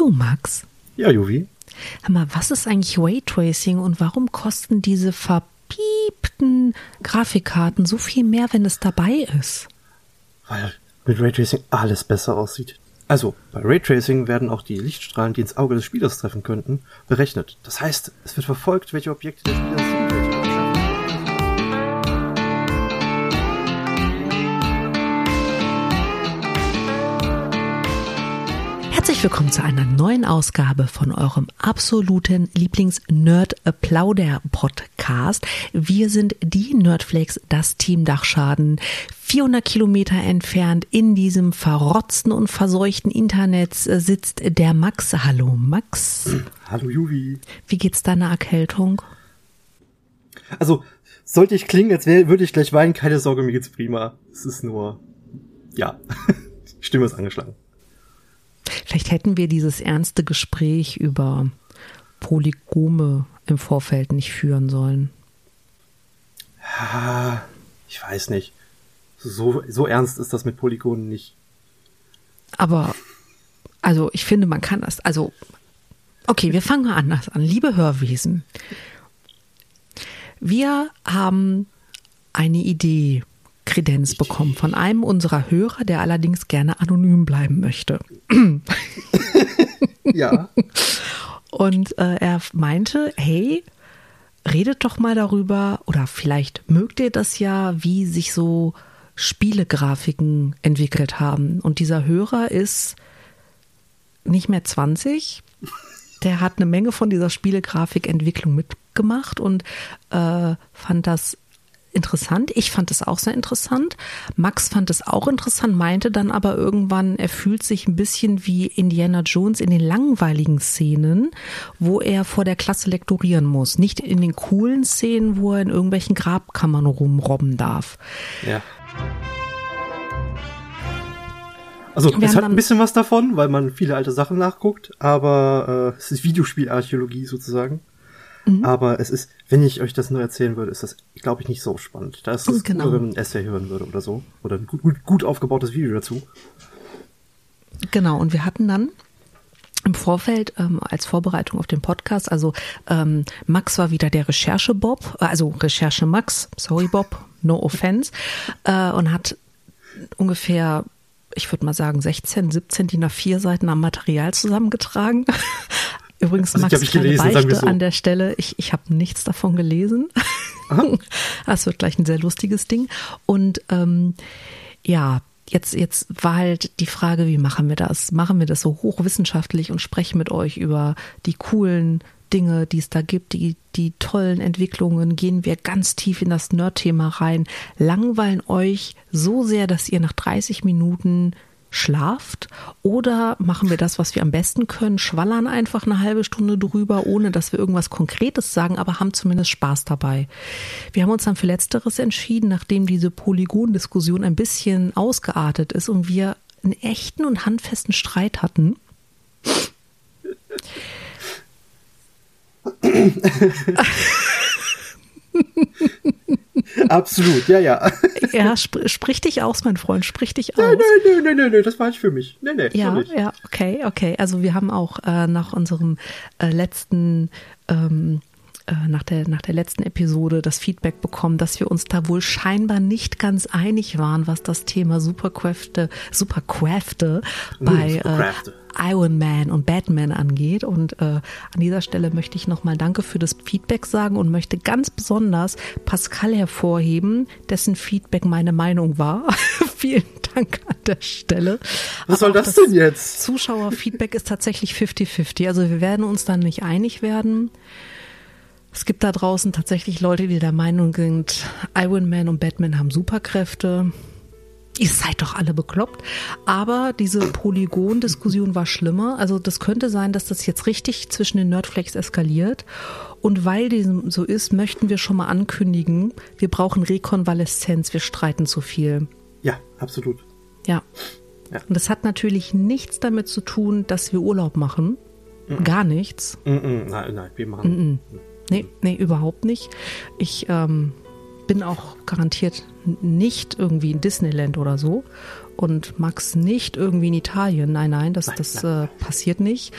Du, Max. Ja, Juvi. Hör mal, was ist eigentlich Raytracing und warum kosten diese verpiepten Grafikkarten so viel mehr, wenn es dabei ist? Weil mit Raytracing alles besser aussieht. Also, bei Raytracing werden auch die Lichtstrahlen, die ins Auge des Spielers treffen könnten, berechnet. Das heißt, es wird verfolgt, welche Objekte der Spieler sieht, Herzlich willkommen zu einer neuen Ausgabe von eurem absoluten Lieblings-Nerd-Plauder-Podcast. Wir sind die Nerdflakes, das Team Dachschaden, 400 Kilometer entfernt in diesem verrotzten und verseuchten Internet sitzt der Max. Hallo Max. Hallo Juvi. Wie geht's deiner Erkältung? Also, sollte ich klingen, als wär, würde ich gleich weinen, keine Sorge, mir geht's prima. Es ist nur, ja, die Stimme ist angeschlagen. Vielleicht hätten wir dieses ernste Gespräch über Polygome im Vorfeld nicht führen sollen. Ja, ich weiß nicht. So, so ernst ist das mit Polygonen nicht. Aber, also ich finde, man kann das, also, okay, wir fangen mal anders an. Liebe Hörwesen, wir haben eine Idee Kredenz bekommen von einem unserer Hörer, der allerdings gerne anonym bleiben möchte. Ja. Und äh, er meinte, hey, redet doch mal darüber, oder vielleicht mögt ihr das ja, wie sich so Spielegrafiken entwickelt haben. Und dieser Hörer ist nicht mehr 20. Der hat eine Menge von dieser Spielegrafikentwicklung mitgemacht und äh, fand das interessant. Ich fand es auch sehr interessant. Max fand es auch interessant, meinte dann aber irgendwann, er fühlt sich ein bisschen wie Indiana Jones in den langweiligen Szenen, wo er vor der Klasse lektorieren muss. Nicht in den coolen Szenen, wo er in irgendwelchen Grabkammern rumrobben darf. Ja. Also, Wir es hat ein bisschen was davon, weil man viele alte Sachen nachguckt, aber äh, es ist Videospielarchäologie sozusagen. Mhm. Aber es ist, wenn ich euch das nur erzählen würde, ist das, glaube ich, nicht so spannend. Da ist es Genau. cooler, wenn man ein Essay hören würde oder so. Oder ein gut, gut, gut aufgebautes Video dazu. Genau, und wir hatten dann im Vorfeld ähm, als Vorbereitung auf den Podcast, also ähm, Max war wieder der Recherche-Bob, äh, also Recherche-Max, sorry Bob, no offense, äh, und hat ungefähr, ich würde mal sagen, 16, 17 DIN A4 Seiten am Material zusammengetragen. Übrigens, Also Max, ich kleine gelesen, Beichte so. an der Stelle, ich, ich habe nichts davon gelesen. Das wird gleich ein sehr lustiges Ding. Und ähm, ja, jetzt, jetzt war halt die Frage, wie machen wir das? Machen wir das so hochwissenschaftlich und sprechen mit euch über die coolen Dinge, die es da gibt, die, die tollen Entwicklungen, gehen wir ganz tief in das Nerd-Thema rein, langweilen euch so sehr, dass ihr nach 30 Minuten schlaft oder machen wir das, was wir am besten können, schwallern einfach eine halbe Stunde drüber, ohne dass wir irgendwas Konkretes sagen, aber haben zumindest Spaß dabei. Wir haben uns dann für Letzteres entschieden, nachdem diese Polygon-Diskussion ein bisschen ausgeartet ist und wir einen echten und handfesten Streit hatten. Absolut, ja, ja. Ja, sp sprich dich aus, mein Freund, sprich dich aus. Nein, nein, nein, nein, nein, das war nicht für mich. Nein, nein, Ja, ja, okay, okay. Also wir haben auch äh, nach unserem äh, letzten, ähm, äh, nach der nach der letzten Episode das Feedback bekommen, dass wir uns da wohl scheinbar nicht ganz einig waren, was das Thema Superkräfte, Superkräfte bei Superkräfte. Iron Man und Batman angeht. Und äh, an dieser Stelle möchte ich nochmal Danke für das Feedback sagen und möchte ganz besonders Pascal hervorheben, dessen Feedback meine Meinung war. Vielen Dank an der Stelle. Was Aber soll auch das denn jetzt? Zuschauerfeedback ist tatsächlich 50-50. Also wir werden uns dann nicht einig werden. Es gibt da draußen tatsächlich Leute, die der Meinung sind, Iron Man und Batman haben Superkräfte. Ihr seid doch alle bekloppt. Aber diese Polygon-Diskussion war schlimmer. Also das könnte sein, dass das jetzt richtig zwischen den Nerdflakes eskaliert. Und weil diesem so ist, möchten wir schon mal ankündigen, wir brauchen Rekonvaleszenz, wir streiten zu viel. Ja, absolut. Ja. Ja. Und das hat natürlich nichts damit zu tun, dass wir Urlaub machen. Gar nichts. Nein, nein, wir machen. Nee, nee, überhaupt nicht. Ich ähm, bin auch garantiert nicht irgendwie in Disneyland oder so. und Max nicht irgendwie in Italien. Nein, nein, das, das äh, passiert nicht.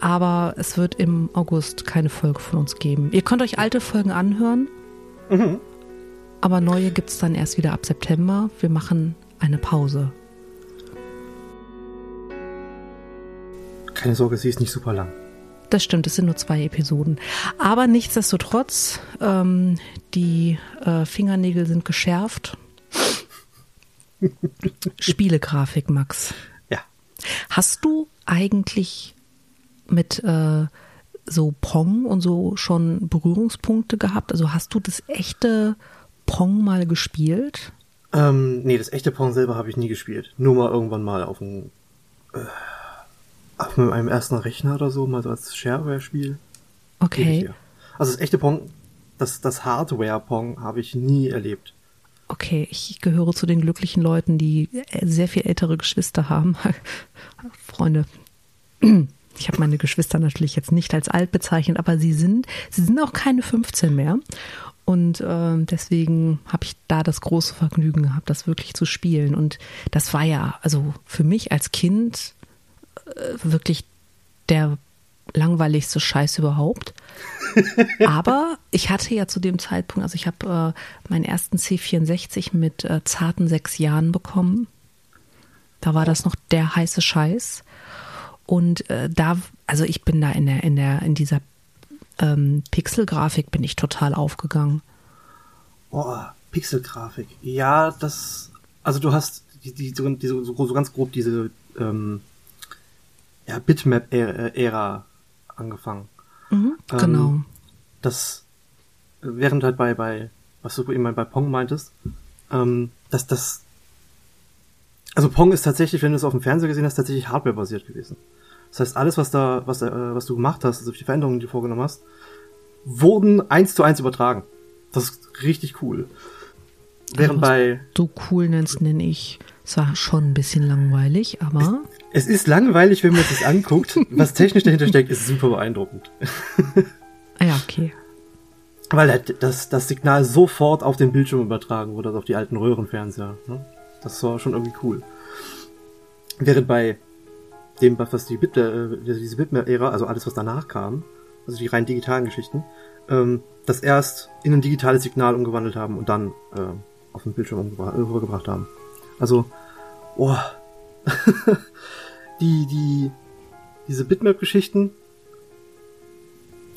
Aber es wird im August keine Folge von uns geben. Ihr könnt euch alte Folgen anhören. Mhm. Aber neue gibt es dann erst wieder ab September. Wir machen eine Pause. Keine Sorge, sie ist nicht super lang. Das stimmt, es sind nur zwei Episoden. Aber nichtsdestotrotz, ähm, die äh, Fingernägel sind geschärft. Spielegrafik, Max. Ja. Hast du eigentlich mit äh, so Pong und so schon Berührungspunkte gehabt? Also hast du das echte Pong mal gespielt? Ähm, nee, das echte Pong selber habe ich nie gespielt. Nur mal irgendwann mal auf dem äh, auf meinem ersten Rechner oder so, mal so als Shareware-Spiel. Okay. Also das echte Pong, das, das Hardware-Pong habe ich nie erlebt. Okay, ich gehöre zu den glücklichen Leuten, die sehr viel ältere Geschwister haben. Freunde, ich habe meine Geschwister natürlich jetzt nicht als alt bezeichnet, aber sie sind, sie sind auch keine 15 mehr. Und äh, deswegen habe ich da das große Vergnügen gehabt, das wirklich zu spielen. Und das war ja, also für mich als Kind äh, wirklich der langweiligste Scheiß überhaupt. Aber ich hatte ja zu dem Zeitpunkt, also ich habe äh, meinen ersten C64 mit äh, zarten sechs Jahren bekommen. Da war das noch der heiße Scheiß. Und äh, da, also ich bin da in der, in der, in dieser ähm, Pixelgrafik bin ich total aufgegangen. Boah, Pixelgrafik. Ja, das, also du hast die, die, so, die, so, so ganz grob diese ähm, ja, Bitmap-Ära angefangen. Mhm, ähm, genau. Das, während halt bei, bei, was du eben bei Pong meintest, ähm, dass das, also Pong ist tatsächlich, wenn du es auf dem Fernseher gesehen hast, tatsächlich Hardware-basiert gewesen. Das heißt, alles, was da, was, äh, was du gemacht hast, also die Veränderungen, die du vorgenommen hast, wurden eins zu eins übertragen. Das ist richtig cool. Während also, bei. Du cool nennst, nenne ich. Es war schon ein bisschen langweilig, aber. Es, ist langweilig, wenn man sich anguckt. Was technisch dahinter steckt, ist super beeindruckend. Ah ja, okay. Weil halt das, das Signal sofort auf den Bildschirm übertragen wurde, also auf die alten Röhrenfernseher. Ne? Das war schon irgendwie cool. Während bei dem, was die Bit, äh, diese Bitmap-Ära, also alles, was danach kam, also die rein digitalen Geschichten, ähm, das erst in ein digitales Signal umgewandelt haben und dann äh, auf den Bildschirm äh, rübergebracht haben. Also, oh, die, die, diese Bitmap-Geschichten,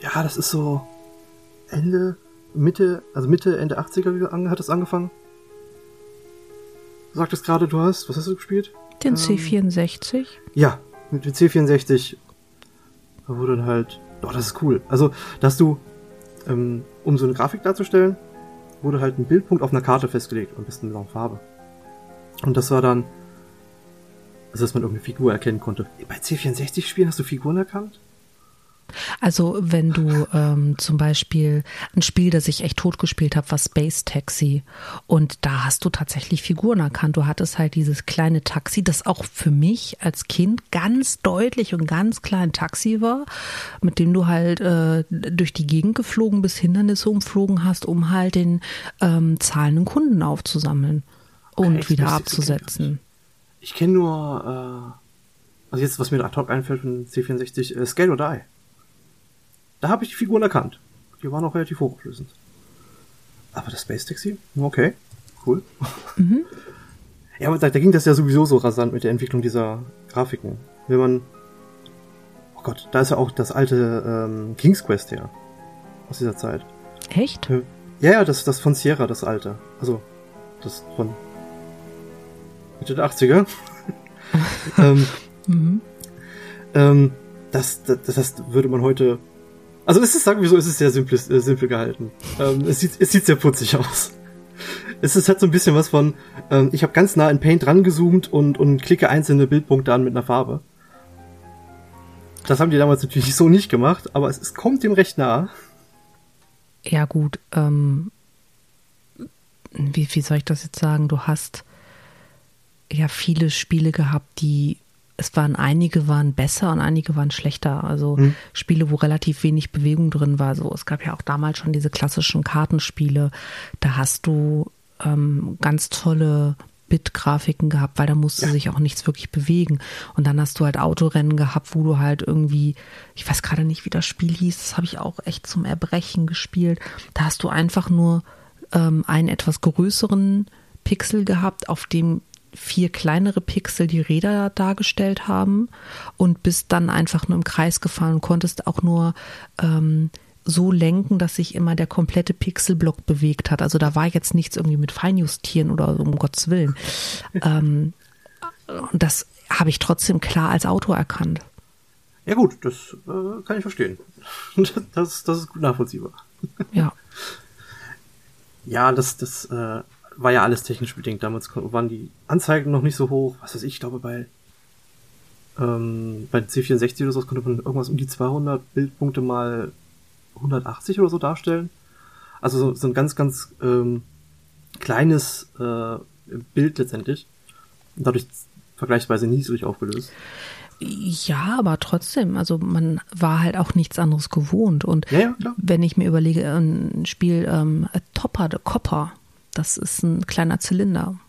ja, das ist so Ende, Mitte, also Mitte, Ende 80er hat es angefangen. Du sagtest gerade, du hast, was hast du gespielt? Den ähm, C64. Ja, mit dem C64 wurde dann halt, oh, das ist cool. Also, dass du, ähm, um so eine Grafik darzustellen, wurde halt ein Bildpunkt auf einer Karte festgelegt, am besten in Farbe. Und das war dann, also dass man irgendeine Figur erkennen konnte. Bei C64-Spielen hast du Figuren erkannt? Also wenn du ähm, zum Beispiel ein Spiel, das ich echt totgespielt habe, war Space Taxi und da hast du tatsächlich Figuren erkannt. Du hattest halt dieses kleine Taxi, das auch für mich als Kind ganz deutlich und ganz klein Taxi war, mit dem du halt äh, durch die Gegend geflogen bis Hindernisse umflogen hast, um halt den ähm, zahlenden Kunden aufzusammeln und okay, wieder abzusetzen. Ich kenne nur, äh, also jetzt was mir ad hoc einfällt von C64, äh, Scale or Die. Da habe ich die Figuren erkannt. Die waren auch relativ hochauflösend. Aber das Space Taxi? Okay, cool. Mhm. Ja, aber da, da ging das ja sowieso so rasant mit der Entwicklung dieser Grafiken. Wenn man. Oh Gott, da ist ja auch das alte ähm, King's Quest her. Aus dieser Zeit. Echt? Ja, ja, das, das von Sierra, das alte. Also, das von Mitte der 80er. ähm, mhm. das, das, das würde man heute also es ist, sagen wir so, es ist sehr simpel, äh, simpel gehalten. Ähm, es, sieht, es sieht sehr putzig aus. Es ist, hat so ein bisschen was von, ähm, ich habe ganz nah in Paint rangezoomt und, und klicke einzelne Bildpunkte an mit einer Farbe. Das haben die damals natürlich so nicht gemacht, aber es, es kommt dem recht nah. Ja gut, ähm, wie, wie soll ich das jetzt sagen? Du hast ja viele Spiele gehabt, die es waren einige waren besser und einige waren schlechter. Also mhm. Spiele, wo relativ wenig Bewegung drin war. So, es gab ja auch damals schon diese klassischen Kartenspiele. Da hast du ähm, ganz tolle 16-Bit-Grafiken gehabt, weil da musste Ja. sich auch nichts wirklich bewegen. Und dann hast du halt Autorennen gehabt, wo du halt irgendwie, ich weiß gerade nicht, wie das Spiel hieß, das habe ich auch echt zum Erbrechen gespielt. Da hast du einfach nur ähm, einen etwas größeren Pixel gehabt, auf dem vier kleinere Pixel die Räder dargestellt haben und bist dann einfach nur im Kreis gefahren und konntest auch nur ähm, so lenken, dass sich immer der komplette Pixelblock bewegt hat. Also da war jetzt nichts irgendwie mit Feinjustieren oder so, um Gottes Willen. ähm, und das habe ich trotzdem klar als Auto erkannt. Ja gut, das äh, kann ich verstehen. Das, das ist gut nachvollziehbar. Ja. Ja, das, das äh, war ja alles technisch bedingt. Damals waren die Anzeigen noch nicht so hoch. Was weiß ich, ich glaube bei ähm, bei C64 oder so konnte man irgendwas um die 200 Bildpunkte mal 180 oder so darstellen. Also so, so ein ganz, ganz ähm, kleines äh, Bild letztendlich. Und dadurch vergleichsweise niedrig aufgelöst. Ja, aber trotzdem, also man war halt auch nichts anderes gewohnt. Und Ja, ja, wenn ich mir überlege, ein Spiel ähm, Topper, the Copper, das ist ein kleiner Zylinder,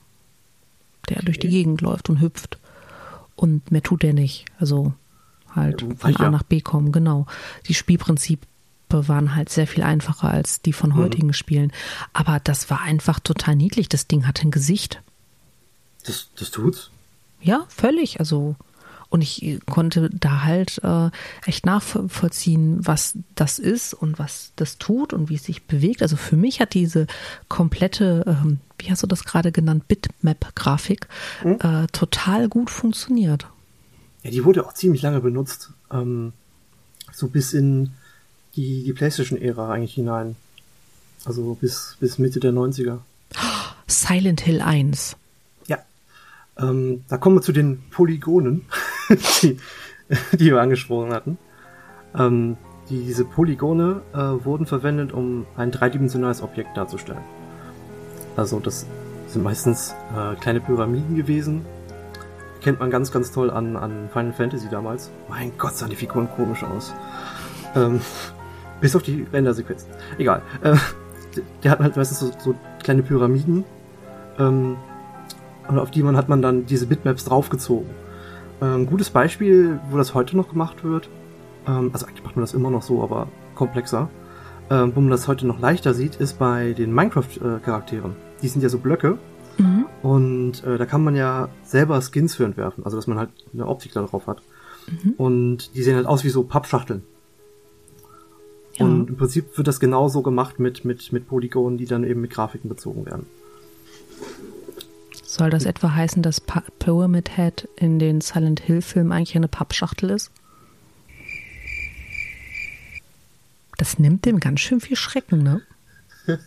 der durch die Gegend läuft und hüpft. Und mehr tut er nicht. Also halt Ja, von A nach B kommen, genau. Die Spielprinzipe waren halt sehr viel einfacher als die von heutigen Spielen. Aber das war einfach total niedlich. Das Ding hatte ein Gesicht. Das, das tut's. Ja, völlig. Also, und ich konnte da halt äh, echt nachvollziehen, was das ist und was das tut und wie es sich bewegt. Also für mich hat diese komplette, ähm, wie hast du das gerade genannt, Bitmap-Grafik äh, total gut funktioniert. Ja, die wurde auch ziemlich lange benutzt. Ähm, so bis in die, die PlayStation-Ära eigentlich hinein. Also bis, bis Mitte der 90er. Silent Hill 1. Ja. Ähm, da kommen wir zu den Polygonen, die, die wir angesprochen hatten. Ähm, diese Polygone äh, wurden verwendet, um ein dreidimensionales Objekt darzustellen. Also das sind meistens äh, kleine Pyramiden gewesen. Kennt man ganz, ganz toll an, an Final Fantasy damals. Mein Gott, sahen die Figuren komisch aus. Ähm, bis auf die Rendersequenzen. Egal. Äh, der hat halt meistens so, so kleine Pyramiden. Ähm, und auf die man hat man dann diese Bitmaps draufgezogen. Ein gutes Beispiel, wo das heute noch gemacht wird, ähm, also eigentlich macht man das immer noch so, aber komplexer, ähm, wo man das heute noch leichter sieht, ist bei den Minecraft-Charakteren. Die sind ja so Blöcke Mhm. und äh, da kann man ja selber Skins für entwerfen, also dass man halt eine Optik da drauf hat. Und die sehen halt aus wie so Pappschachteln. Ja. Und im Prinzip wird das genauso gemacht mit, mit, mit Polygonen, die dann eben mit Grafiken bezogen werden. Soll das etwa heißen, dass pa Pyramid Head in den Silent Hill Filmen eigentlich eine Pappschachtel ist? Das nimmt dem ganz schön viel Schrecken, ne?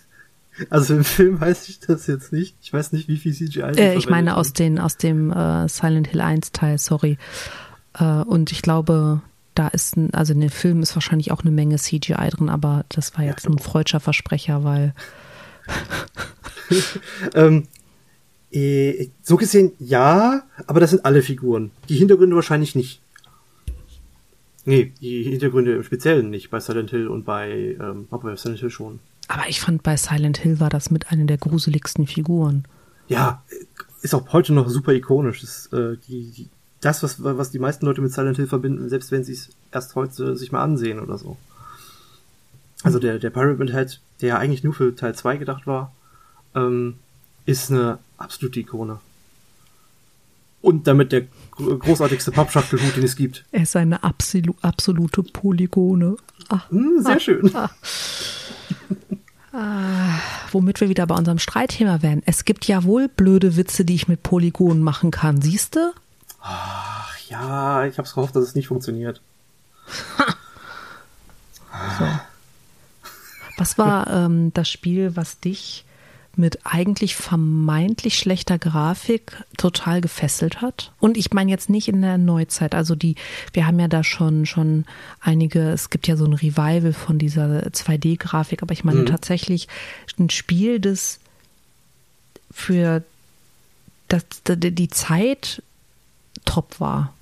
Also im Film weiß ich das jetzt nicht. Ich weiß nicht, wie viel CGI. Äh, ich meine aus, den, aus dem äh, Silent Hill 1 Teil, sorry. Äh, und ich glaube, da ist, ein, also in den Filmen ist wahrscheinlich auch eine Menge CGI drin, aber das war jetzt ein freudscher Versprecher, weil Ähm, äh, so gesehen ja, aber das sind alle Figuren. Die Hintergründe wahrscheinlich nicht. Nee, die Hintergründe im Speziellen nicht. Bei Silent Hill und bei, ähm, aber bei Silent Hill schon. aber ich fand bei Silent Hill war das mit einer der gruseligsten Figuren. Ja, ist auch heute noch super ikonisch. Das, äh, die, die, das was, was die meisten Leute mit Silent Hill verbinden, selbst wenn sie es erst heute sich mal ansehen oder so. Also der, der Pyramid Head, der ja eigentlich nur für Teil 2 gedacht war, ähm, ist eine absolute Ikone. Und damit der gro- großartigste Pappschachtelhut, den es gibt. Er ist eine absolu absolute Polygone. Ach, Hm, sehr schön. womit wir wieder bei unserem Streitthema wären. Es gibt ja wohl blöde Witze, die ich mit Polygonen machen kann. Siehst du? Ach ja, ich hab's gehofft, dass es nicht funktioniert. So. Was war ähm, das Spiel, was dich mit eigentlich vermeintlich schlechter Grafik total gefesselt hat? Und ich meine jetzt nicht in der Neuzeit. Also die, wir haben ja da schon schon einige. Es gibt ja so ein Revival von dieser 2D-Grafik, aber ich meine tatsächlich ein Spiel, das für das, die Zeit top war.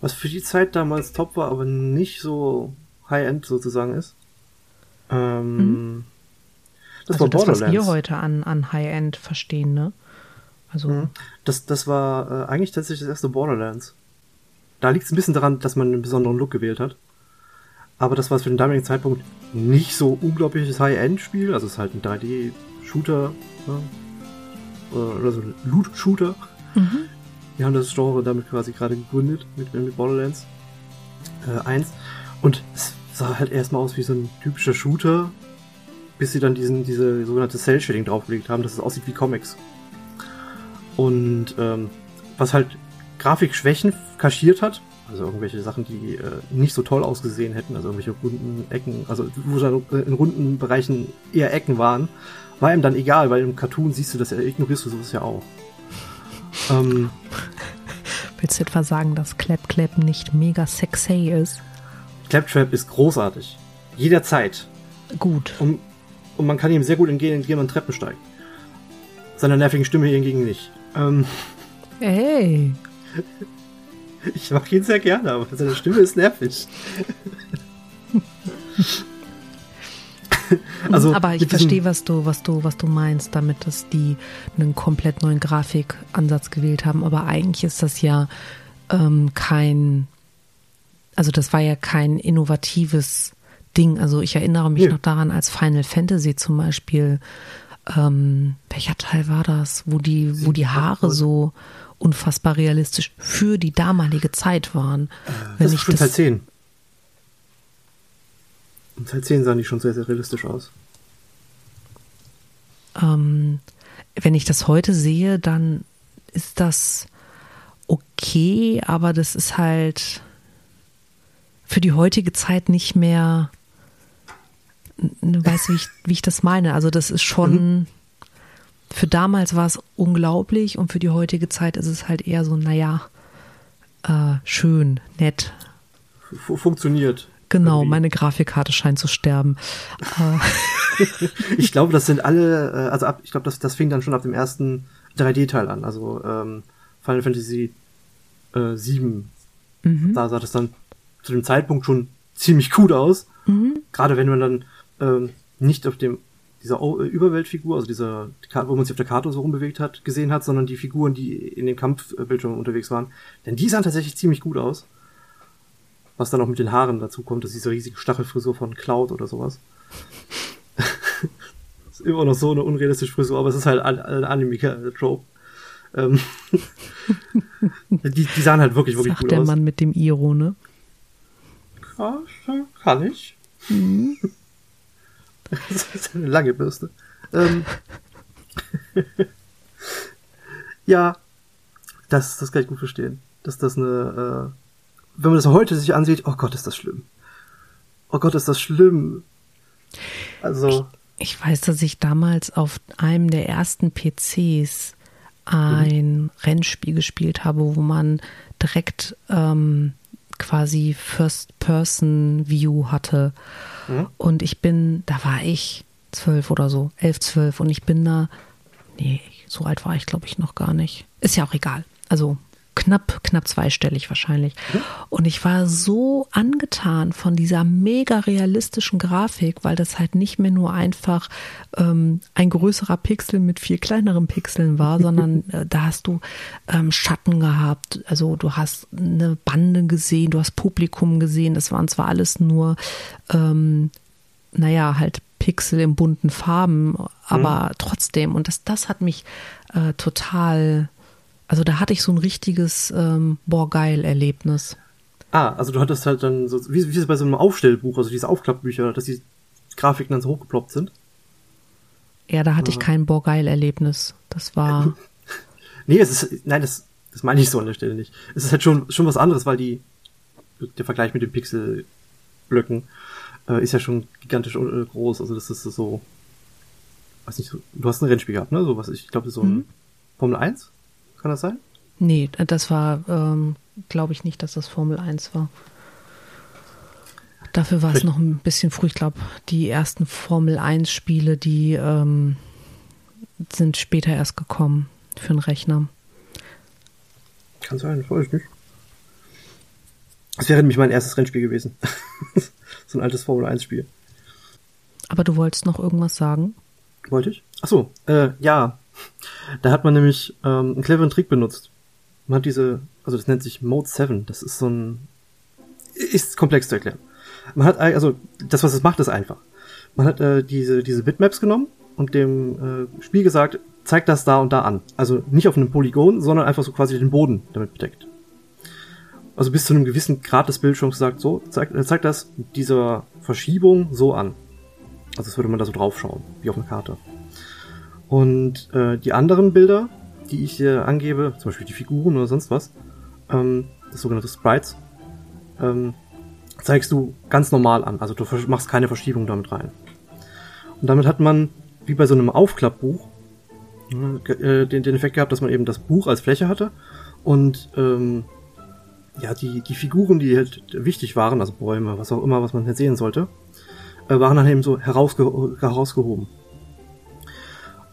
Was für die Zeit damals top war, aber nicht so High-End sozusagen ist. Ähm, Das also war das, was wir heute an, an High-End verstehen, ne? Also Mhm. Das, das war äh, eigentlich tatsächlich das erste Borderlands. Da liegt es ein bisschen daran, dass man einen besonderen Look gewählt hat. Aber das war für den damaligen Zeitpunkt nicht so unglaubliches High-End-Spiel. Also es ist halt ein 3D-Shooter. Ne? Oder so ein Loot-Shooter. mhm. Wir haben das Genre damit quasi gerade gegründet mit, mit Borderlands äh, 1. Und es sah halt erstmal aus wie so ein typischer Shooter, bis sie dann diesen, diese sogenannte Cell-Shading draufgelegt haben, dass es aussieht wie Comics. Und ähm, was halt Grafikschwächen kaschiert hat, also irgendwelche Sachen, die äh, nicht so toll ausgesehen hätten, also irgendwelche runden Ecken, also wo dann in runden Bereichen eher Ecken waren, war ihm dann egal, weil im Cartoon siehst du das ja, ignorierst du sowas ja auch. Ähm, Willst du etwa sagen, dass Clap Clap nicht mega sexy ist? Claptrap ist großartig. Jederzeit. Gut. Und, und man kann ihm sehr gut entgehen, indem man Treppen steigt. Seiner nervigen Stimme hingegen nicht. Ähm, Ey. ich mag ihn sehr gerne, aber seine Stimme ist nervig. also, Aber ich verstehe, was du, was du, was du meinst, damit, dass die einen komplett neuen Grafikansatz gewählt haben. Aber eigentlich ist das ja ähm, kein, also das war ja kein innovatives Ding. Also ich erinnere mich Nee. noch daran, als Final Fantasy zum Beispiel, ähm, welcher Teil war das, wo die, wo die Haare so unfassbar realistisch für die damalige Zeit waren. Wenn Das ist schon das, Teil 10. In Teil 10 sahen die schon sehr, sehr realistisch aus. ähm, wenn ich das heute sehe, dann ist das okay, aber das ist halt für die heutige Zeit nicht mehr, n- weißt du, wie ich, wie ich das meine? Also das ist schon, für damals war es unglaublich und für die heutige Zeit ist es halt eher so, naja, äh, schön, nett. Funktioniert. Genau, Irgendwie. meine Grafikkarte scheint zu sterben. Äh, Ich glaube, das sind alle, äh, also ab, ich glaube, das, das fing dann schon ab dem ersten 3D-Teil an. Also ähm, Final Fantasy äh, 7. mhm. Da sah das dann zu dem Zeitpunkt schon ziemlich gut aus. Mhm. Gerade wenn man dann ähm, nicht auf dem dieser äh, Überweltfigur, also dieser, wo man sich auf der Karte so rumbewegt hat, gesehen hat, sondern die Figuren, die in den Kampfbildschirmen unterwegs waren. Denn die sahen tatsächlich ziemlich gut aus. Was dann auch mit den Haaren dazu kommt, das ist diese riesige Stachelfrisur von Cloud oder sowas. ist immer noch so eine unrealistische Frisur, aber es ist halt ein, Anime-Trope. Ähm, die, die sahen halt wirklich, wirklich Sagt gut der aus. Mann mit dem Iro, ne? Ja, kann ich. Das ist eine lange Bürste. Ähm, ja, das, das kann ich gut verstehen. Dass das eine, äh, wenn man das heute sich ansieht, oh Gott, ist das schlimm. Oh Gott, ist das schlimm. Also, Ich weiß, dass ich damals auf einem der ersten PCs ein Rennspiel gespielt habe, wo man direkt ähm, quasi First-Person-View hatte. Mhm. Und ich bin, da war ich zwölf oder so, elf, zwölf. Und ich bin da, nee, so alt war ich, glaube ich, noch gar nicht. Ist ja auch egal. Also knapp, knapp zweistellig wahrscheinlich. Und ich war so angetan von dieser mega realistischen Grafik, weil das halt nicht mehr nur einfach ähm, ein größerer Pixel mit viel kleineren Pixeln war, sondern äh, da hast du ähm, Schatten gehabt, also du hast eine Bande gesehen, du hast Publikum gesehen, das waren zwar alles nur, ähm, naja, halt Pixel in bunten Farben, aber trotzdem, und das, das hat mich äh, total also da hatte ich so ein richtiges ähm, boah geil Erlebnis. ah, also du hattest halt dann so, wie, wie es bei so einem Aufstellbuch, also diese Aufklappbücher, dass die Grafiken dann so hochgeploppt sind. Ja, da hatte ich kein boah geil Erlebnis. Das war Nee, es ist, nein, das, das meine ich so an der Stelle nicht. Es ist halt schon, schon was anderes, weil die, der Vergleich mit den Pixelblöcken äh, ist ja schon gigantisch äh, groß. Also das ist so, weiß nicht, so, du hast ein Rennspiel gehabt, ne? So was, ich glaube, so ein Formel 1? Kann das sein? nee, das war ähm, glaube ich nicht, dass das Formel 1 war. Dafür war es noch ein bisschen früh. Ich glaube, die ersten Formel 1 Spiele, die ähm, sind später erst gekommen für den Rechner. Kann sein, das weiß ich nicht. Das wäre nämlich mein erstes Rennspiel gewesen. so ein altes Formel 1 Spiel. Aber du wolltest noch irgendwas sagen? Wollte ich? Ach so, äh, ja. Da hat man nämlich ähm, einen cleveren Trick benutzt. Man hat diese, also das nennt sich Mode 7. Das ist so ein, ist komplex zu erklären. Man hat, also das, was es macht, ist einfach. Man hat äh, diese, diese Bitmaps genommen und dem äh, Spiel gesagt, zeig das da und da an. Also nicht auf einem Polygon, sondern einfach so quasi den Boden damit bedeckt. Also bis zu einem gewissen Grad des Bildschirms sagt, so, zeigt äh, zeig das dieser Verschiebung so an. Also das würde man da so draufschauen, wie auf einer Karte. Und äh, die anderen Bilder, die ich hier angebe, zum Beispiel die Figuren oder sonst was, ähm, das sogenannte Sprites, ähm, zeigst du ganz normal an. Also du machst keine Verschiebung damit rein. Und damit hat man, wie bei so einem Aufklappbuch, äh, den, den Effekt gehabt, dass man eben das Buch als Fläche hatte und ähm, ja, die, die Figuren, die halt wichtig waren, also Bäume, was auch immer, was man halt sehen sollte, äh, waren dann eben so herausge herausgehoben.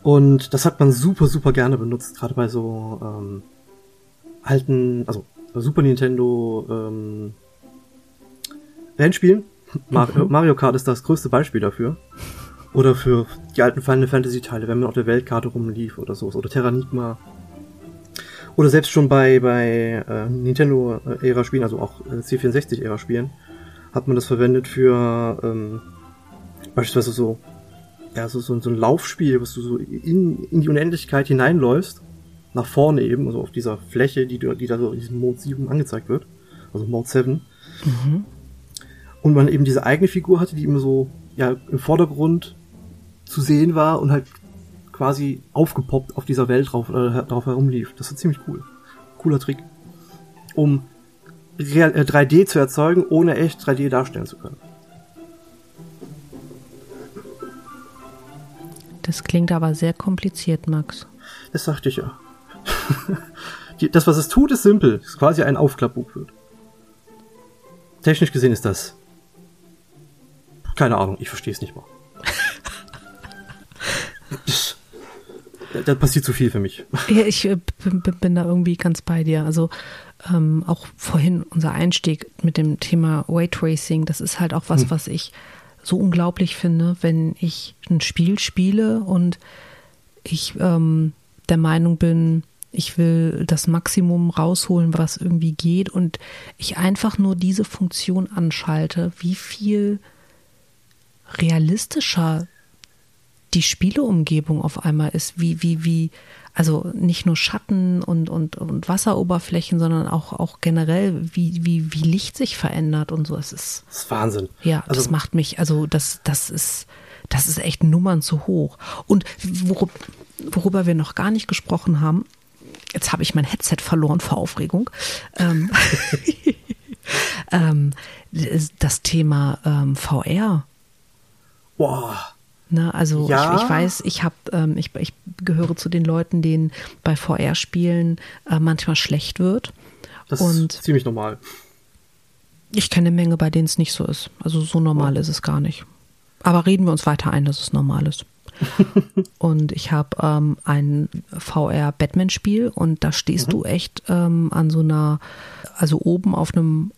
Und das hat man super, super gerne benutzt, gerade bei so ähm, alten, also Super Nintendo ähm, Rennspielen. Mario, mhm. Mario Kart ist das größte Beispiel dafür. Oder für die alten Final Fantasy Teile, wenn man auf der Weltkarte rumlief oder so. Oder Terranigma. Oder selbst schon bei, bei äh, Nintendo-Ära-Spielen, also auch äh, C64-Ära-Spielen, hat man das verwendet für ähm, beispielsweise so, ja, so, so, so ein Laufspiel, was du so in, in die Unendlichkeit hineinläufst, nach vorne eben, also auf dieser Fläche, die, die da so in diesem Mode 7 angezeigt wird, also Mode 7. Mhm. Und man eben diese eigene Figur hatte, die immer so ja, im Vordergrund zu sehen war und halt quasi aufgepoppt auf dieser Welt drauf, äh, drauf herumlief. Das ist ziemlich cool. Cooler Trick. Um Real, äh, 3D zu erzeugen, ohne echt 3D darstellen zu können. Das klingt aber sehr kompliziert, Max. Das sagte ich ja. das, was es tut, ist simpel. Es ist quasi ein Aufklappbuch wird. Technisch gesehen ist das. Keine Ahnung, ich verstehe es nicht mal. da passiert zu viel für mich. Ja, ich äh, bin, da irgendwie ganz bei dir. Also ähm, auch vorhin unser Einstieg mit dem Thema Raytracing, das ist halt auch was, hm. was ich so unglaublich finde, wenn ich ein Spiel spiele und ich ähm, der Meinung bin, ich will das Maximum rausholen, was irgendwie geht und ich einfach nur diese Funktion anschalte, wie viel realistischer die Spieleumgebung auf einmal ist, wie, wie, wie, also nicht nur Schatten und, und, und Wasseroberflächen, sondern auch, auch generell, wie, wie, wie Licht sich verändert und so. Es ist, das ist Wahnsinn. Ja, also, das macht mich, also das, das ist, das ist echt Nummern zu hoch. Und worüber, worüber wir noch gar nicht gesprochen haben, jetzt habe ich mein Headset verloren vor Aufregung. Ähm, ähm, das Thema ähm, VR. Boah. Ne, also ja. ich, ich, weiß, ich habe, ähm, ich, ich gehöre zu den Leuten, denen bei VR-Spielen äh, manchmal schlecht wird. Das und ist ziemlich normal. Ich kenne eine Menge, bei denen es nicht so ist. Also so normal oh. ist es gar nicht. Aber reden wir uns weiter ein, dass es normal ist. und ich habe ähm, ein VR-Batman-Spiel und da stehst mhm. du echt ähm, an so einer, also oben auf einem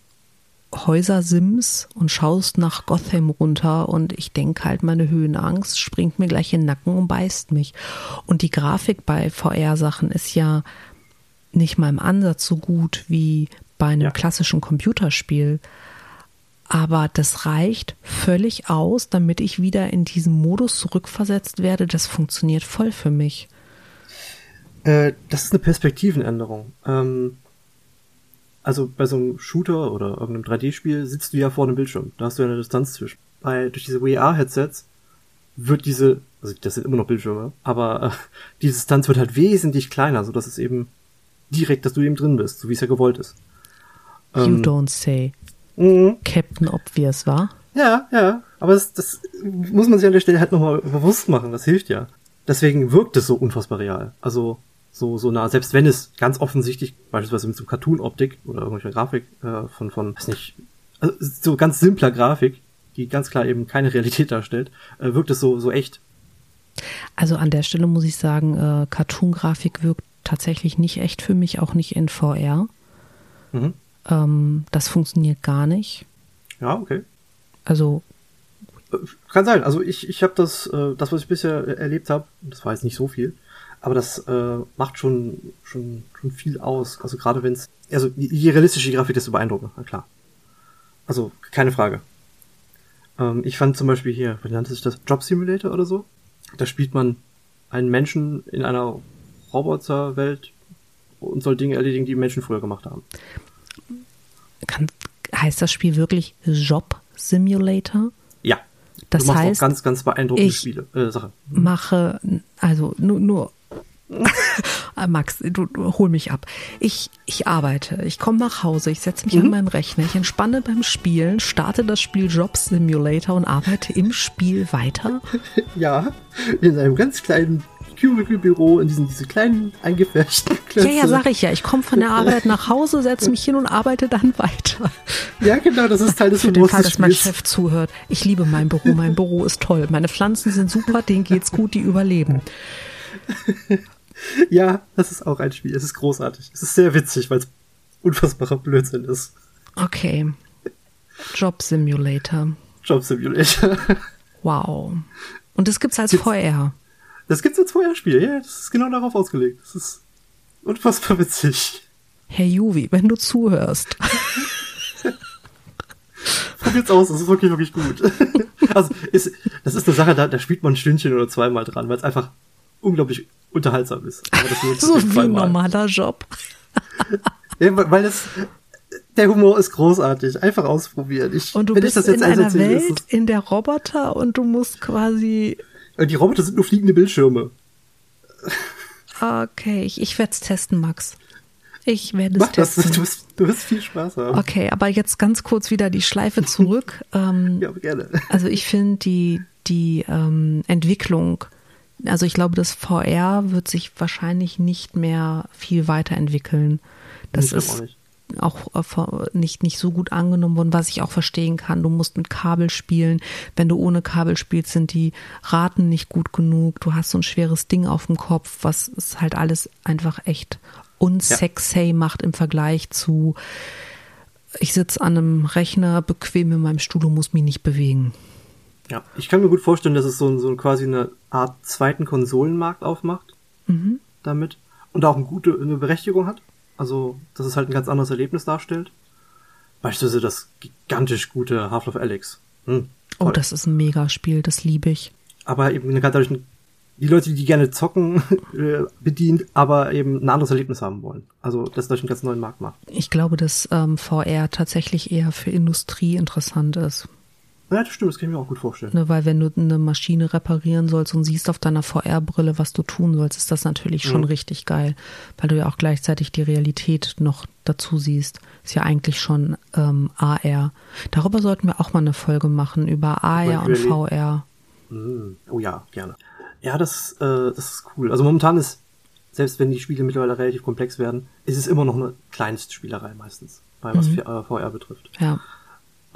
Häuser-Sims und schaust nach Gotham runter und ich denke halt, meine Höhenangst springt mir gleich in den Nacken und beißt mich. Und die Grafik bei VR-Sachen ist ja nicht mal im Ansatz so gut wie bei einem ja. klassischen Computerspiel. Aber das reicht völlig aus, damit ich wieder in diesen Modus zurückversetzt werde. Das funktioniert voll für mich. Äh, das ist eine Perspektivenänderung. Ähm, also bei so einem Shooter oder irgendeinem 3D-Spiel sitzt du ja vor einem Bildschirm. Da hast du ja eine Distanz zwischen. Bei, durch diese VR-Headsets wird diese, also das sind immer noch Bildschirme, aber äh, die Distanz wird halt wesentlich kleiner, so dass es eben direkt, dass du eben drin bist, so wie es ja gewollt ist. You ähm, don't say. Mhm. Captain Obvious, war? Ja, ja. Aber das, das muss man sich an der Stelle halt nochmal bewusst machen. Das hilft ja. Deswegen wirkt es so unfassbar real. Also so, so nah, selbst wenn es ganz offensichtlich, beispielsweise mit so Cartoon-Optik oder irgendwelcher Grafik äh, von, von, weiß nicht, also so ganz simpler Grafik, die ganz klar eben keine Realität darstellt, äh, wirkt es so, so echt. Also an der Stelle muss ich sagen, äh, Cartoon-Grafik wirkt tatsächlich nicht echt für mich, auch nicht in VR. Mhm. Ähm, das funktioniert gar nicht. Ja, okay. Also äh, kann sein. Also ich, ich habe das, äh, das, was ich bisher erlebt habe, das war jetzt nicht so viel, aber das äh, macht schon, schon, schon viel aus. Also gerade wenn es, also je realistischer die Grafik, desto beeindruckender, na klar. Also keine Frage. Ähm, ich fand zum Beispiel hier, wie nannte sich das? Job Simulator oder so? Da spielt man einen Menschen in einer Roboterwelt und soll Dinge erledigen, die Menschen früher gemacht haben. Kann, heißt das Spiel wirklich Job Simulator? Ja. Das du machst heißt, auch ganz, ganz beeindruckende ich Spiele, äh, Sache. mache, also nur, nur Max, du, du hol mich ab. Ich, ich arbeite, ich komme nach Hause, ich setze mich Mhm. an meinen Rechner, ich entspanne beim Spielen, starte das Spiel Job Simulator und arbeite im Spiel weiter. Ja, in einem ganz kleinen Cubicle-Büro, in diesen diese kleinen eingefärschten Ja, Klötze. ja, sag ich ja. Ich komme von der Arbeit nach Hause, setze mich hin und arbeite dann weiter. Ja, genau, das ist Teil des Für den Fall, dass mein. Chef zuhört. Ich liebe mein Büro. Mein Büro ist toll. Meine Pflanzen sind super, denen geht's gut, die überleben. Ja, das ist auch ein Spiel. Es ist großartig. Es ist sehr witzig, weil es unfassbarer Blödsinn ist. Okay. Job Simulator. Job Simulator. Wow. Und das gibt's als Gibt's- VR. Das gibt's als Vorherspiel. Ja, das ist genau darauf ausgelegt. Das ist unfassbar witzig. Herr Juvi, wenn du zuhörst. Probiert's aus, das ist wirklich, wirklich gut. Also, ist, das ist eine Sache, da, da spielt man ein Stündchen oder zweimal dran, weil es einfach unglaublich unterhaltsam ist. So wie ein normaler Job. Ja, weil das, der Humor ist großartig. Einfach ausprobieren. Ich, Und du wenn bist ich das jetzt in einer erzähle, Welt, in der Roboter und du musst quasi. Die Roboter sind nur fliegende Bildschirme. Okay, ich, ich werde es testen, Max. Ich werde es Mach das, testen. du wirst, du wirst viel Spaß haben. Okay, aber jetzt ganz kurz wieder die Schleife zurück. ähm, Ja, gerne. Also ich finde die, die ähm, Entwicklung, also ich glaube, das VR wird sich wahrscheinlich nicht mehr viel weiterentwickeln. Das ist auch nicht. äh, nicht, nicht so gut angenommen worden, was ich auch verstehen kann. Du musst mit Kabel spielen. Wenn du ohne Kabel spielst, sind die Raten nicht gut genug. Du hast so ein schweres Ding auf dem Kopf, was es halt alles einfach echt unsexy macht im Vergleich zu ich sitze an einem Rechner bequem in meinem Stuhl und muss mich nicht bewegen. Ja, ich kann mir gut vorstellen, dass es so, so quasi eine Art zweiten Konsolenmarkt aufmacht Mhm. damit und auch eine gute eine Berechtigung hat. Also, dass es halt ein ganz anderes Erlebnis darstellt. Beispielsweise das gigantisch gute Half-Life Alyx. Hm, Oh, das ist ein Megaspiel, das liebe ich. aber eben eine- dadurch die Leute, die gerne zocken, äh, bedient, aber eben ein anderes Erlebnis haben wollen. Also, das dadurch einen ganz neuen Markt macht. Ich glaube, dass ähm, VR tatsächlich eher für Industrie interessant ist. Ja, das stimmt, das kann ich mir auch gut vorstellen. Ne, weil wenn du eine Maschine reparieren sollst und siehst auf deiner VR-Brille, was du tun sollst, ist das natürlich schon Mhm. richtig geil, weil du ja auch gleichzeitig die Realität noch dazu siehst. Ist ja eigentlich schon ähm, AR. Darüber sollten wir auch mal eine Folge machen, über AR und? VR. Mm, Oh ja, gerne. Ja, das, äh, das ist cool. Also momentan ist, selbst wenn die Spiele mittlerweile relativ komplex werden, ist es immer noch eine Kleinstspielerei meistens, bei was Mhm. äh, VR betrifft. Ja,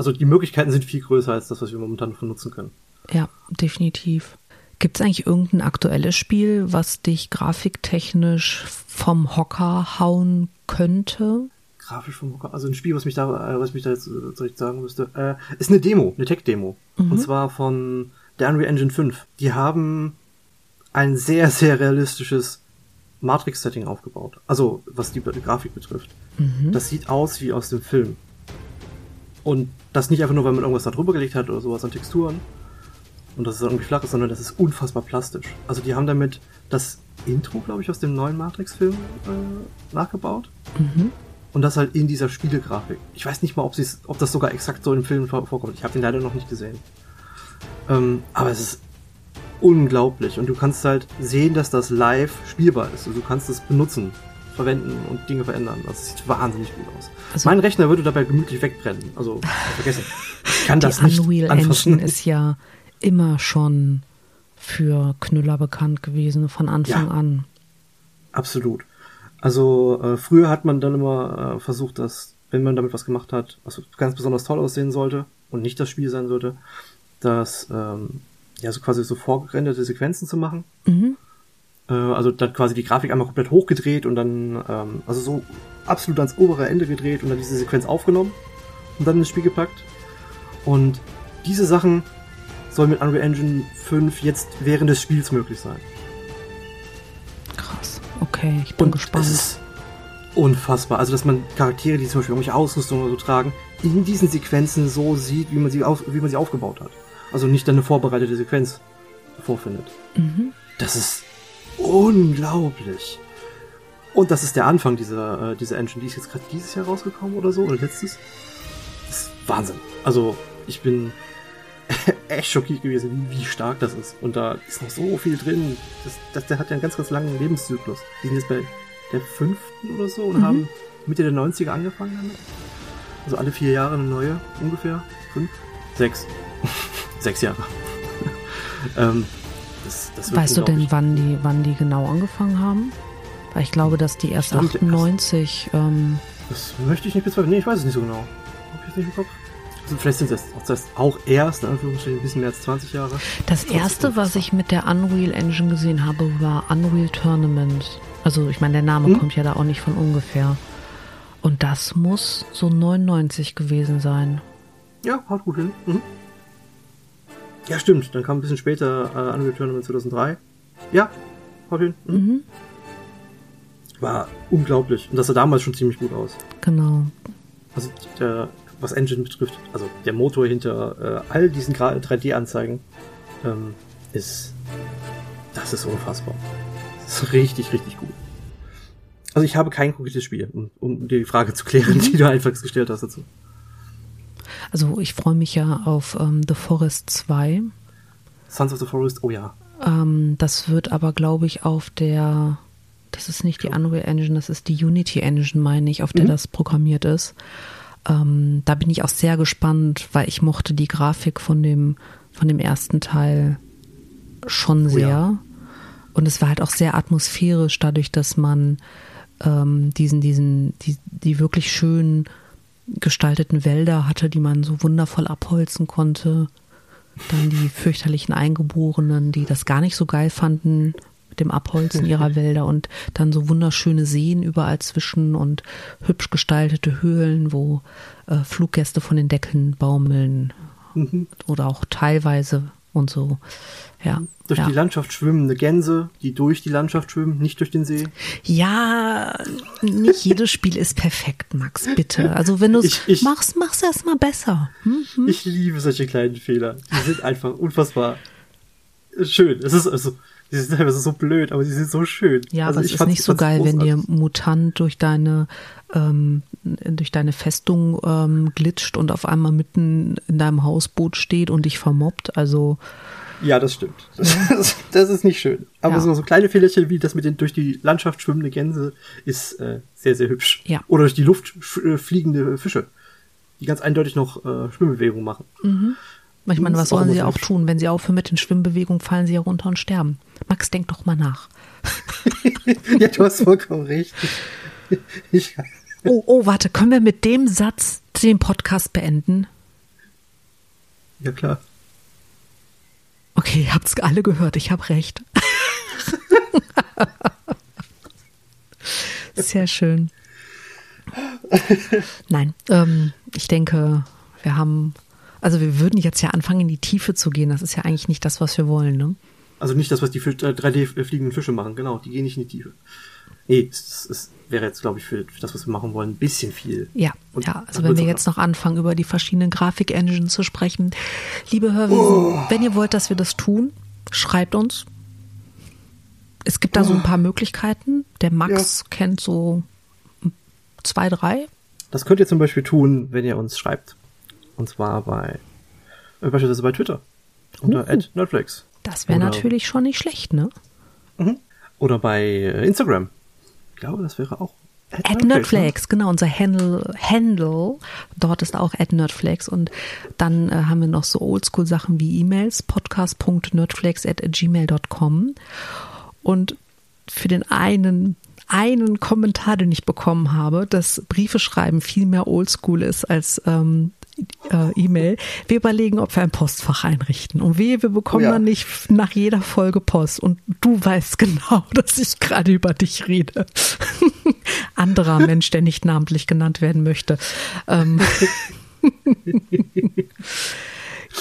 Also die Möglichkeiten sind viel größer als das, was wir momentan davon nutzen können. ja, definitiv. Gibt es eigentlich irgendein aktuelles Spiel, was dich grafiktechnisch vom Hocker hauen könnte? Grafisch vom Hocker, also ein Spiel, was mich da, äh, was mich da jetzt äh, direkt sagen müsste, äh, ist eine Demo, eine Tech-Demo. Und zwar von der Unreal Engine 5. Die haben ein sehr, sehr realistisches Matrix-Setting aufgebaut. Also, was die Grafik betrifft. Das sieht aus wie aus dem Film. Und das nicht einfach nur, weil man irgendwas da drüber gelegt hat oder sowas an Texturen und dass es irgendwie flach ist, sondern das ist unfassbar plastisch. Also die haben damit das Intro, glaube ich, aus dem neuen Matrix-Film äh, nachgebaut. Und das halt in dieser Spielegrafik. Ich weiß nicht mal, ob, ob das sogar exakt so im Film vor- vorkommt. Ich habe den leider noch nicht gesehen. Ähm, aber es ist unglaublich. Und du kannst halt sehen, dass das live spielbar ist. Also du kannst es benutzen, verwenden und Dinge verändern. Es sieht wahnsinnig gut aus. Also- mein Rechner würde dabei gemütlich wegbrennen. Also vergessen. Ich kann das nicht Unreal anfassen. Engine ist ja immer schon für Knüller bekannt gewesen, von Anfang Ja. an. Absolut. Also äh, früher hat man dann immer äh, versucht, dass, wenn man damit was gemacht hat, was ganz besonders toll aussehen sollte und nicht das Spiel sein sollte, dass ähm, ja so quasi so vorgerenderte Sequenzen zu machen. Mhm. Äh, also dann quasi die Grafik einmal komplett hochgedreht und dann ähm, also so absolut ans obere Ende gedreht und dann diese Sequenz aufgenommen und dann ins Spiel gepackt. Und diese Sachen sollen mit Unreal Engine 5 jetzt während des Spiels möglich sein. Okay, ich bin Und gespannt. es ist unfassbar. Also, dass man Charaktere, die zum Beispiel irgendwelche Ausrüstung oder so tragen, in diesen Sequenzen so sieht, wie man sie, auf, wie man sie aufgebaut hat. Also nicht eine vorbereitete Sequenz vorfindet. Mhm. Das ist unglaublich. Und das ist der Anfang dieser, äh, dieser Engine. Die ist jetzt gerade dieses Jahr rausgekommen oder so, oder letztes. Das ist Wahnsinn. Also, ich bin echt schockiert gewesen, wie, stark das ist. Und da ist noch so viel drin. Das, das, der hat ja einen ganz, ganz langen Lebenszyklus. Die sind jetzt bei der fünften oder so und Mhm. haben Mitte der 90er angefangen damit. Also alle vier Jahre eine neue, ungefähr. Fünf? Sechs. Sechs Jahre. ähm, das, das Weißt du denn, unglaublich. wann die, wann die genau angefangen haben? Weil ich glaube, dass die erst Stimmt, 98. Ähm, Das möchte ich nicht bezweifeln. Nee, ich weiß es nicht so genau. Hab ich jetzt nicht im Kopf. Also vielleicht sind es das heißt auch erst, in Anführungsstrichen, ein bisschen mehr als 20 Jahre. das erste, was ich mit der Unreal Engine gesehen habe, war Unreal Tournament. Also, ich meine, der Name Mhm. kommt ja da auch nicht von ungefähr. Und das muss so 99 gewesen sein. Ja, haut gut hin. Mhm. Ja, stimmt. Dann kam ein bisschen später äh, Unreal Tournament 2003. Ja, haut hin. Mhm. Mhm. War unglaublich. Und das sah damals schon ziemlich gut aus. Genau. Also, der, was Engine betrifft, also der Motor hinter äh, all diesen Gra- 3D-Anzeigen ähm, ist, das ist unfassbar. Das ist richtig, richtig gut. Also ich habe kein konkretes Spiel, um, um die Frage zu klären, die du einfach gestellt hast dazu. Also, ich freue mich ja auf ähm, The Forest 2. Sons of the Forest, oh ja. Ähm, das wird aber, glaube ich, auf der, das ist nicht die Unreal Engine, das ist die Unity Engine, meine ich, auf der Mhm. das programmiert ist. Ähm, da bin ich auch sehr gespannt, weil ich mochte die Grafik von dem, von dem ersten Teil schon Oh sehr. ja. Und es war halt auch sehr atmosphärisch, dadurch, dass man ähm, diesen, diesen, die, die wirklich schön gestalteten Wälder hatte, die man so wundervoll abholzen konnte. Dann die fürchterlichen Eingeborenen, die das gar nicht so geil fanden mit dem Abholzen ihrer Wälder und dann so wunderschöne Seen überall zwischen und hübsch gestaltete Höhlen, wo äh, Fluggäste von den Deckeln baumeln Mhm. oder auch teilweise und so. Ja, Durch ja. die Landschaft schwimmende Gänse, die durch die Landschaft schwimmen, nicht durch den See. Ja, nicht jedes Spiel ist perfekt, Max, bitte. Also wenn du es machst, mach's erst mal besser. Hm? Ich liebe solche kleinen Fehler. Die sind einfach unfassbar schön. Es ist also, die sind teilweise so blöd, aber die sind so schön. Ja, also aber es ist nicht so geil, wenn dir großartig. Mutant durch deine ähm, durch deine Festung ähm, glitscht und auf einmal mitten in deinem Hausboot steht und dich vermobbt. Also Ja, das stimmt. Das, das, das ist nicht schön. Aber Ja. so, so kleine Fehlerchen wie das mit den durch die Landschaft schwimmende Gänse ist äh, sehr, sehr hübsch. Ja. Oder durch die Luft fliegende Fische, die ganz eindeutig noch äh, Schwimmbewegungen machen. Ich meine, was sollen sie auch tun? Wenn sie aufhören mit den Schwimmbewegungen, fallen sie ja runter und sterben. Max, denk doch mal nach. ja, du hast vollkommen recht. Ich, Oh, oh, warte, können wir mit dem Satz den Podcast beenden? ja, klar. Okay, ihr habt's alle gehört, ich habe recht. Sehr schön. Nein, ähm, ich denke, wir haben, also wir würden jetzt ja anfangen, in die Tiefe zu gehen. Das ist ja eigentlich nicht das, was wir wollen, ne? Also nicht das, was die Fisch, äh, 3D-fliegenden Fische machen, genau. Die gehen nicht in die Tiefe. Nee, es, es wäre jetzt, glaube ich, für, für das, was wir machen wollen, ein bisschen viel. Ja, Und ja. Also wenn wir jetzt noch anfangen, über die verschiedenen Grafik-Engines zu sprechen, liebe Hörwesen, wenn ihr wollt, dass wir das tun, schreibt uns. Es gibt da so ein paar Möglichkeiten. Der Max kennt so zwei, drei. Das könnt ihr zum Beispiel tun, wenn ihr uns schreibt. Und zwar bei, äh, beispielsweise bei Twitter. Unter Uh. @nerdflex. Das wäre natürlich schon nicht schlecht, ne? Oder bei äh, Instagram. Ich glaube, das wäre auch. At Nerdflex, genau, unser Handle, Handle. Dort ist auch at Nerdflex. Und dann äh, haben wir noch so Oldschool-Sachen wie E-Mails, podcast.nerdflex at gmail.com. Und für den einen, einen Kommentar, den ich bekommen habe, dass Briefe schreiben viel mehr Oldschool ist als ähm, äh, E-Mail. Wir überlegen, ob wir ein Postfach einrichten. Und wehe, wir bekommen Oh ja. dann nicht nach jeder Folge Post. Und du weißt genau, dass ich gerade über dich rede. Anderer Mensch, der nicht namentlich genannt werden möchte. Ähm,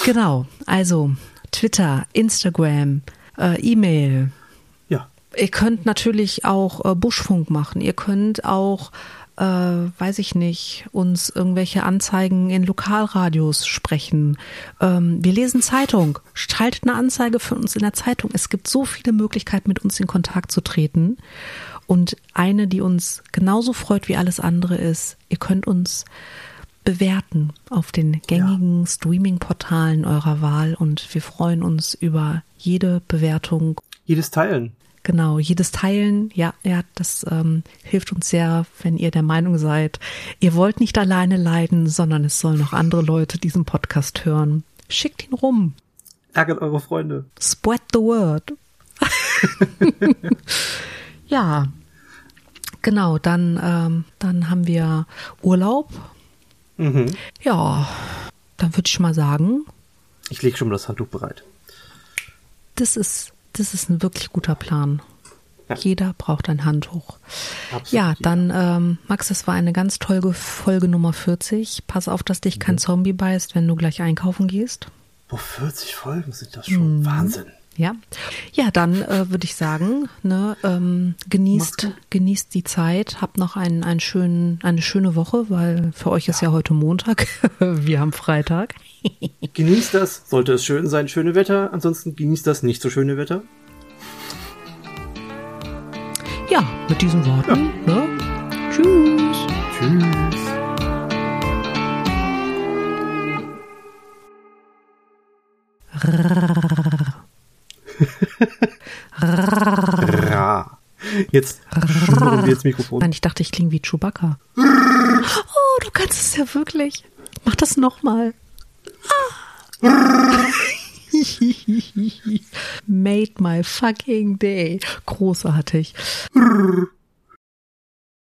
genau, also Twitter, Instagram, äh, E-Mail, Ja. ihr könnt natürlich auch äh, Buschfunk machen. Ihr könnt auch äh, weiß ich nicht, uns irgendwelche Anzeigen in Lokalradios sprechen. Ähm, wir lesen Zeitung. Schaltet eine Anzeige für uns in der Zeitung. Es gibt so viele Möglichkeiten, mit uns in Kontakt zu treten. Und eine, die uns genauso freut wie alles andere ist, ihr könnt uns bewerten auf den gängigen ja. Streaming-Portalen eurer Wahl und wir freuen uns über jede Bewertung. Jedes Teilen. Genau, jedes Teilen, ja, ja, das ähm, hilft uns sehr, wenn ihr der Meinung seid, ihr wollt nicht alleine leiden, sondern es sollen noch andere Leute diesen Podcast hören. Schickt ihn rum. Ärgert eure Freunde. Spread the word. ja, genau, dann, ähm, dann haben wir Urlaub. Mhm. Ja, dann würde ich mal sagen. Ich lege schon mal das Handtuch bereit. Das ist das ist ein wirklich guter Plan. Ja. Jeder braucht ein Handtuch. Absolut, ja, dann, ähm, Max, das war eine ganz tolle Folge Nummer 40. Pass auf, dass dich kein mhm. Zombie beißt, wenn du gleich einkaufen gehst. Boah, 40 Folgen sind das schon. Mhm. Wahnsinn. Ja, ja, dann äh, würde ich sagen, ne, ähm, genießt, genießt die Zeit, habt noch einen, einen schönen, eine schöne Woche, weil für euch ja. ist ja heute Montag, wir haben Freitag. genießt das, sollte es schön sein, schöne Wetter, ansonsten genießt das nicht so schöne Wetter. Ja, mit diesen Worten, ja. ne? Tschüss. Tschüss. Jetzt schnurren wir ins Mikrofon. Nein, ich dachte, ich klinge wie Chewbacca. Oh, du kannst es ja wirklich. Mach das nochmal. Made my fucking day. Großartig.